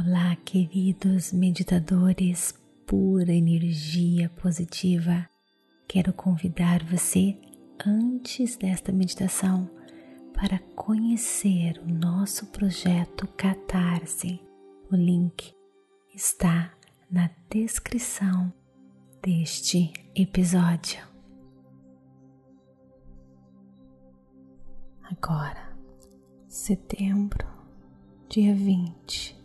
Olá, queridos meditadores, pura energia positiva. Quero convidar você, antes desta meditação, para conhecer o nosso projeto Catarse. O link está na descrição deste episódio. Agora, setembro, dia 20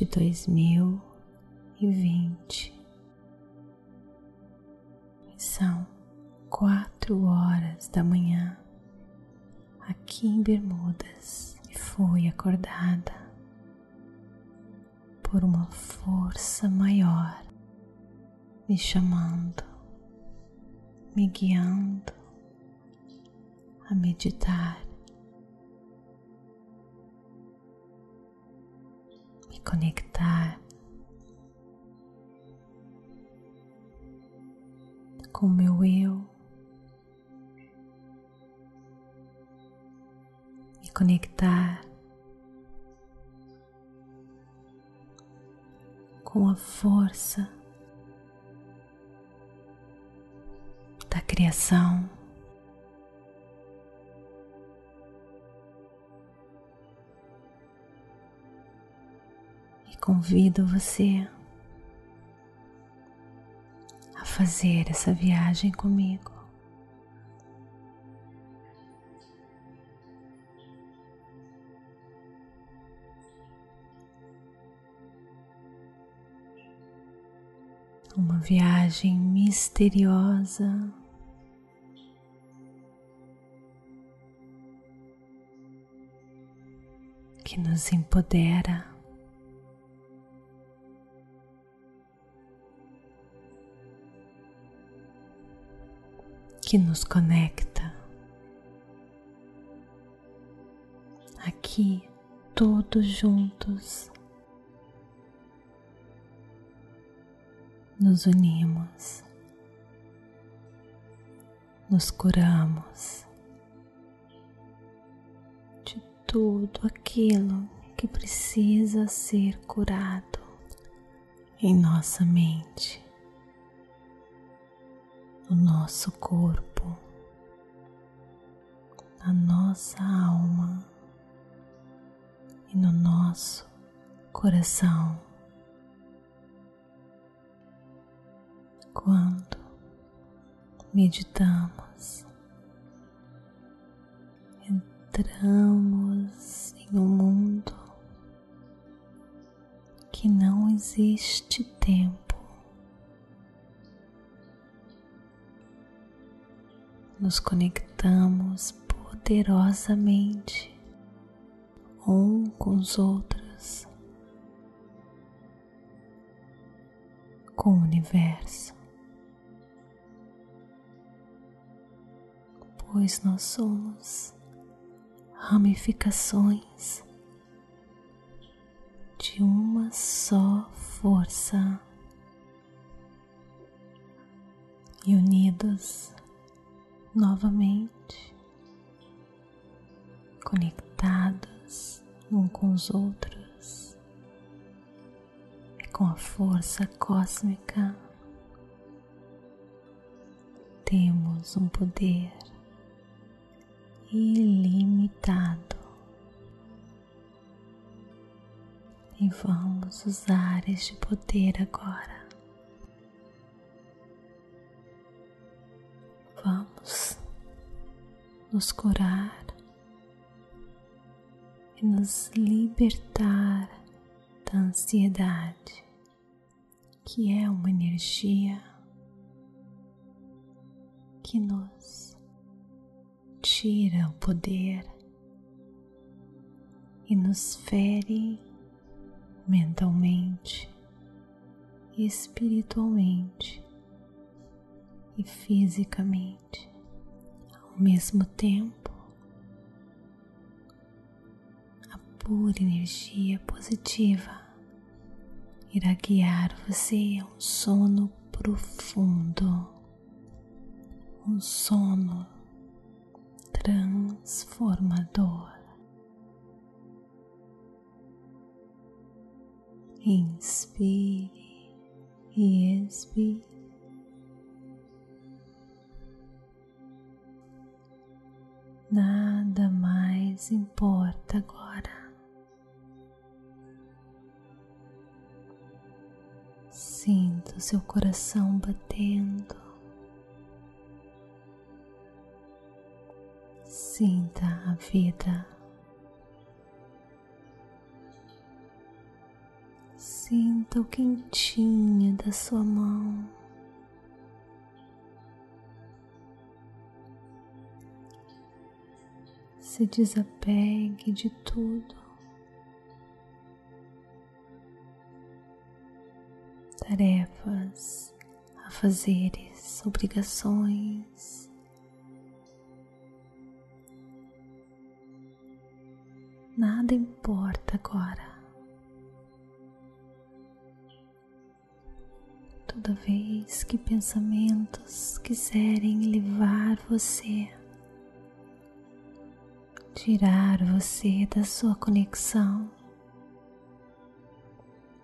de 2020. São quatro horas da manhã aqui em Bermudas e fui acordada por uma força maior me chamando, me guiando a meditar conectar com o meu eu, me conectar com a força da criação. Convido você a fazer essa viagem comigo. Uma viagem misteriosa. Que nos empodera que nos conecta. Aqui, todos juntos, nos unimos, nos curamos de tudo aquilo que precisa ser curado em nossa mente no nosso corpo, na nossa alma e no nosso coração. Quando meditamos, entramos em um mundo que não existe tempo nos conectamos poderosamente um com os outros, com o universo, pois nós somos ramificações de uma só força e unidos novamente conectados um com os outros e com a força cósmica. Temos um poder ilimitado e vamos usar este poder agora vamos nos curar e nos libertar da ansiedade, que é uma energia que nos tira o poder e nos fere mentalmente e espiritualmente e fisicamente ao mesmo tempo. A pura energia positiva irá guiar você a um sono profundo, um sono transformador. Inspire e expire. Nada mais importa agora. Sinta seu coração batendo. Sinta a vida. Sinta o quentinho da sua mão. Se desapegue de tudo. Tarefas, afazeres, obrigações. Nada importa agora. Toda vez que pensamentos quiserem levar você, tirar você da sua conexão,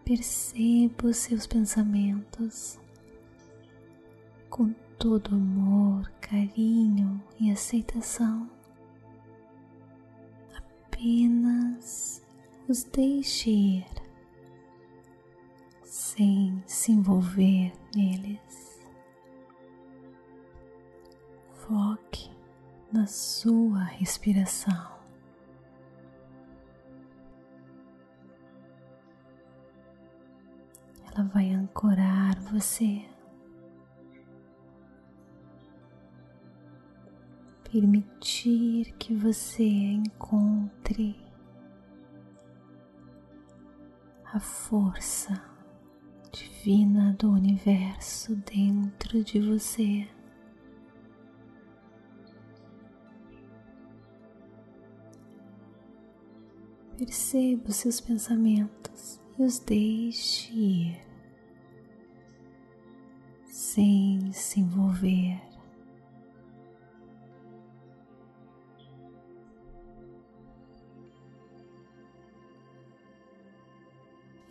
perceba os seus pensamentos com todo amor, carinho e aceitação. Apenas os deixe ir sem se envolver neles. Foque na sua respiração. Ela vai ancorar você, permitir que você encontre a força divina do universo dentro de você. Perceba os seus pensamentos e os deixe ir, sem se envolver.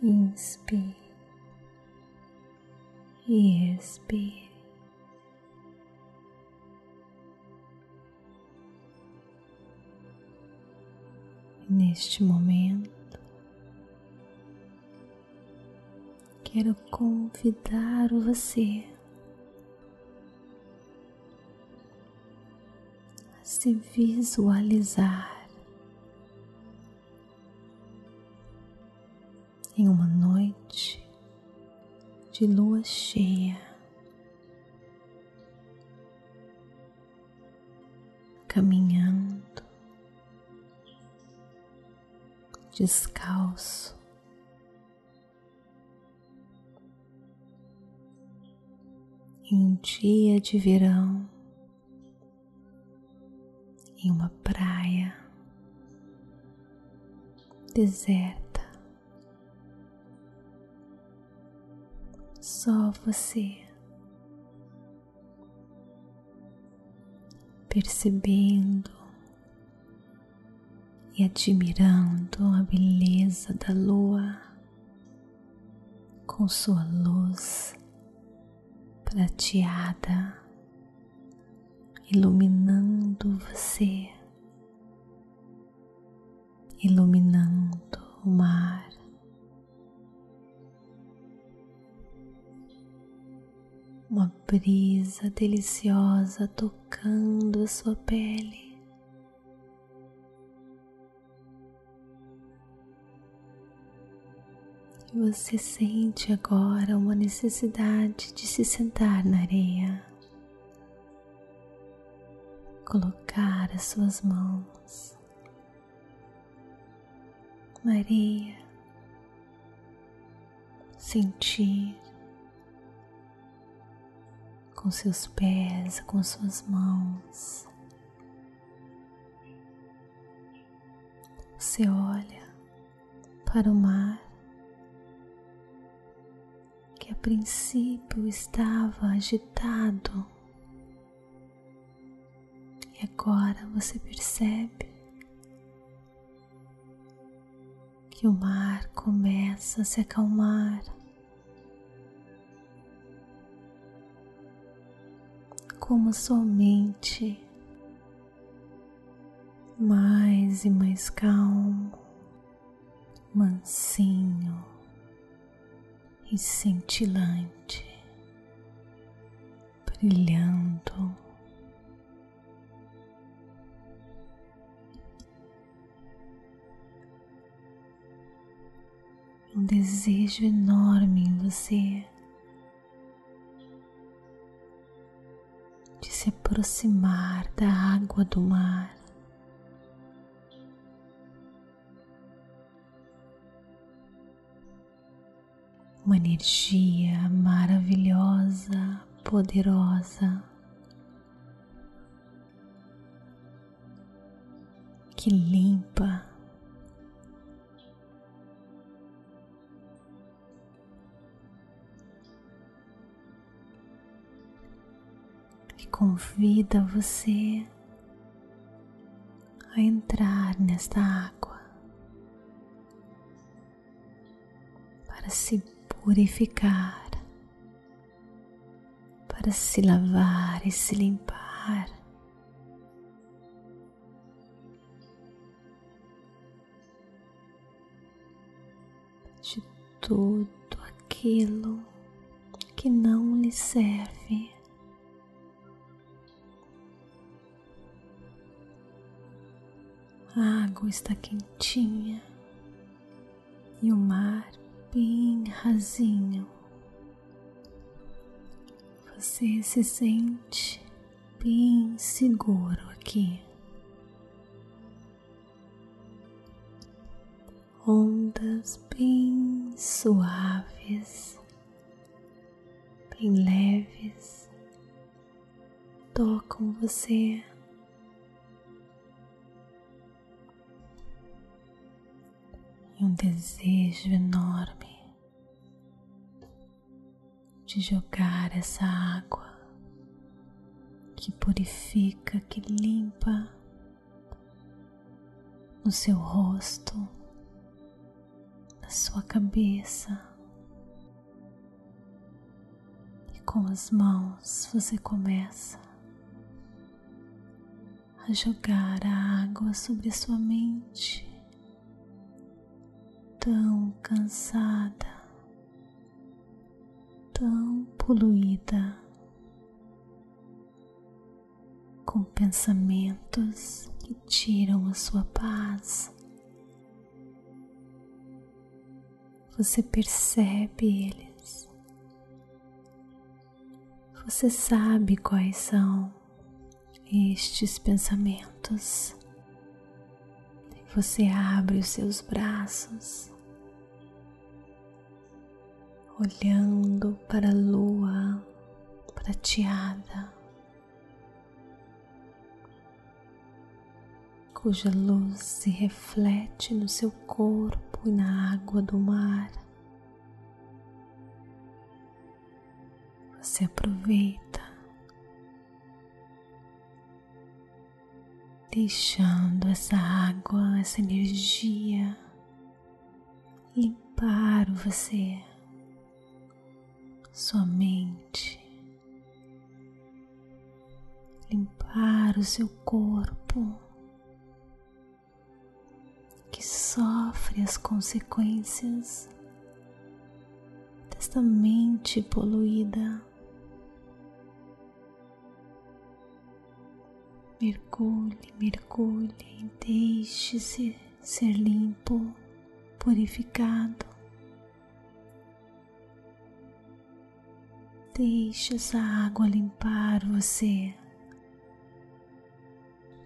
Inspire e expire. Neste momento, quero convidar você a se visualizar em uma noite de lua cheia, caminhando descalço. Em um dia de verão, em uma praia deserta, só você percebendo e admirando a beleza da lua com sua luz prateada, iluminando você, iluminando o mar. Uma brisa deliciosa tocando a sua pele. Você sente agora uma necessidade de se sentar na areia, colocar as suas mãos na areia, sentir com seus pés, com suas mãos. Você olha para o mar que a princípio estava agitado e agora você percebe que o mar começa a se acalmar. Como sua mente mais e mais calmo, mansinho e cintilante, brilhando. Um desejo enorme em você de se aproximar da água do mar. Uma energia maravilhosa, poderosa, que limpa. que convida você a entrar nesta água para se purificar, para se lavar e se limpar. De tudo aquilo que não lhe serve. A água está quentinha e o mar bem rasinho. Você se sente bem seguro aqui. Ondas bem suaves, bem leves, tocam você. Um desejo enorme de jogar essa água que purifica, que limpa no seu rosto, na sua cabeça. E com as mãos você começa a jogar a água sobre a sua mente tão cansada, tão poluída, com pensamentos que tiram a sua paz. Você percebe eles, você sabe quais são estes pensamentos. Você abre os seus braços olhando para a lua prateada, cuja luz se reflete no seu corpo e na água do mar. Você aproveita, deixando essa água, essa energia limpar você sua mente, limpar o seu corpo que sofre as consequências desta mente poluída. Mergulhe, mergulhe, deixe-se ser limpo, purificado. Deixe essa água limpar você.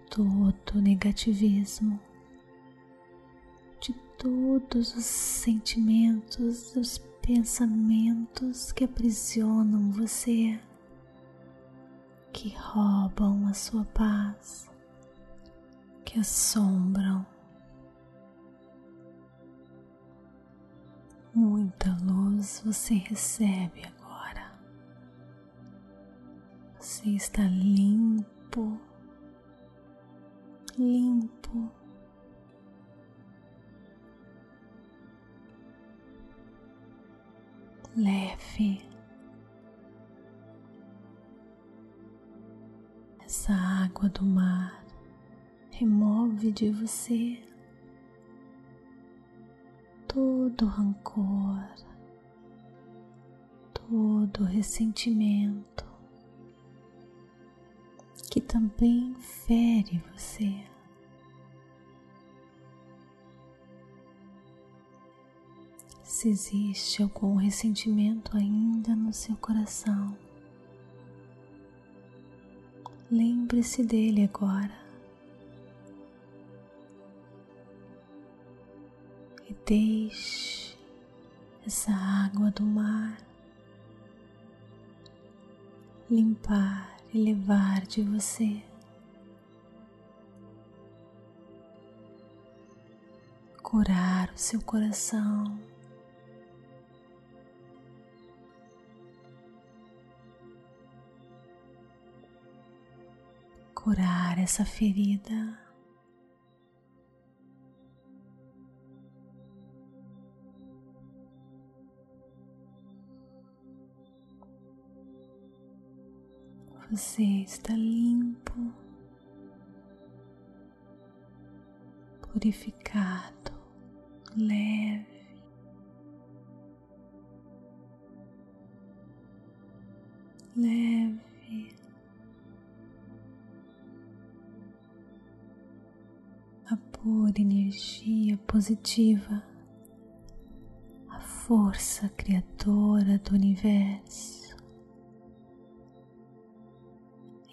Todo negativismo, de todos os sentimentos, os pensamentos que aprisionam você, que roubam a sua paz, que assombram. Muita luz você recebe agora você está limpo, limpo. Leve essa água do mar, remove de você todo rancor, todo ressentimento que também fere você. Se existe algum ressentimento ainda no seu coração, lembre-se dele agora. E deixe essa água do mar limpar e levar de você curar o seu coração. curar essa ferida. Você está limpo, purificado, leve. Leve. a pura energia positiva, a força criadora do universo.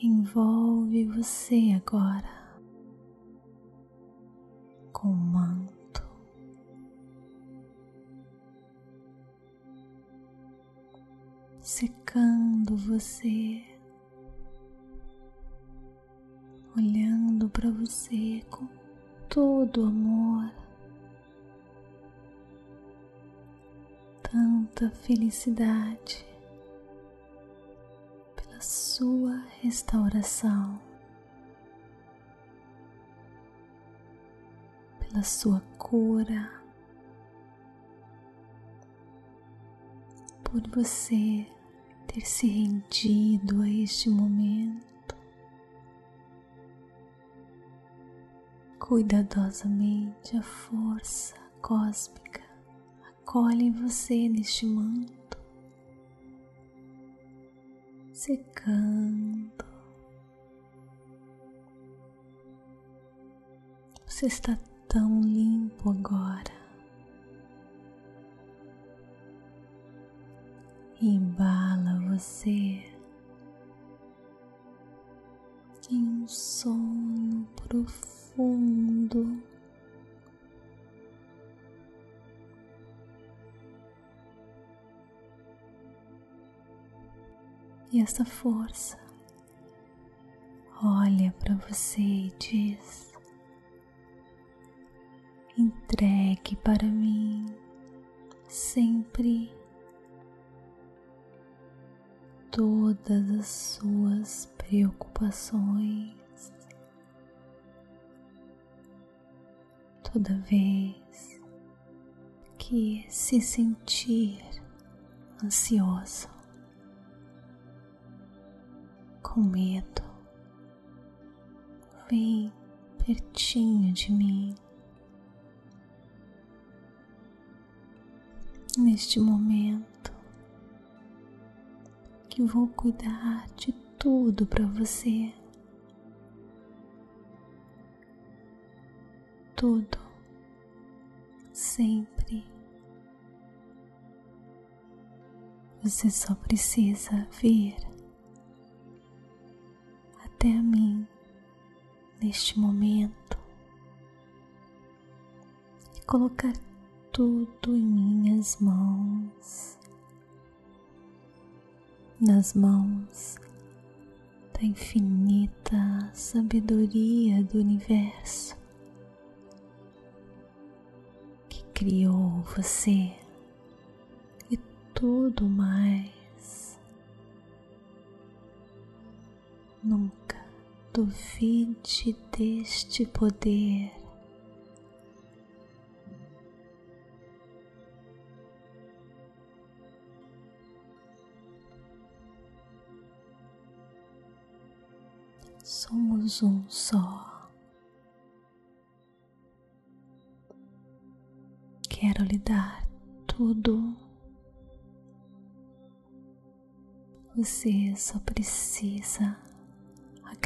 Envolve você agora com manto. Secando você, olhando para você com todo amor, tanta felicidade sua restauração, pela sua cura, por você ter se rendido a este momento. Cuidadosamente a força cósmica acolhe você neste manto, secando. Você está tão limpo agora. Embala você em um sono profundo E essa força olha para você e diz: entregue para mim sempre todas as suas preocupações. toda vez que se sentir ansioso, com medo, vem pertinho de mim. Neste momento que vou cuidar de tudo para você. tudo, sempre. Você só precisa vir até a mim neste momento e colocar tudo em minhas mãos, nas mãos da infinita sabedoria do universo. criou você e tudo mais. Nunca duvide deste poder. Somos um só. Quero lhe dar tudo. Você só precisa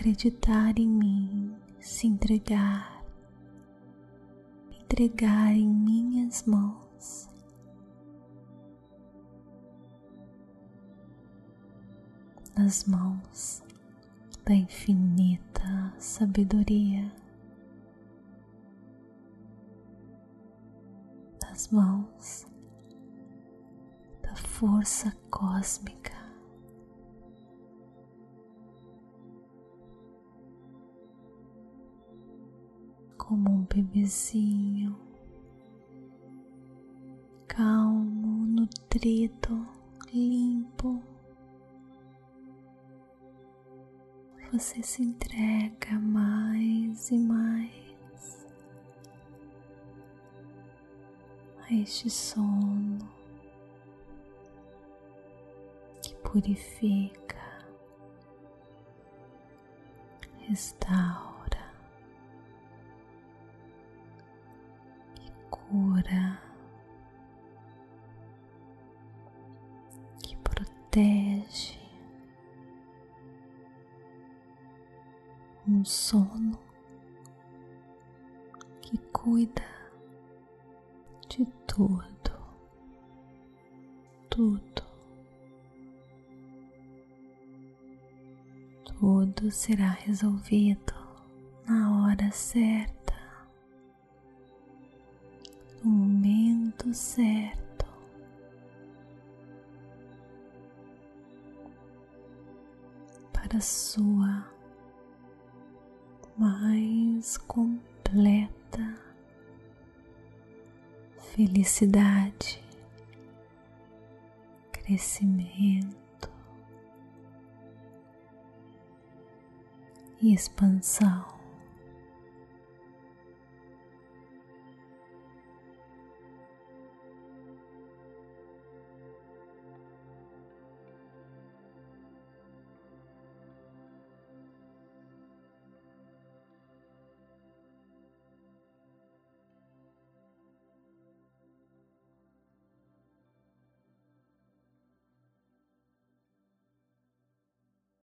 acreditar em mim, se entregar, entregar em minhas mãos. Nas mãos da infinita sabedoria, nas mãos da força cósmica. Como um bebezinho calmo, nutrido, limpo. você se entrega mais e mais a este sono que purifica, restaura, cura, que protege. um sono que cuida de tudo, tudo, tudo será resolvido na hora certa, certo. Para sua mais completa felicidade, crescimento e expansão.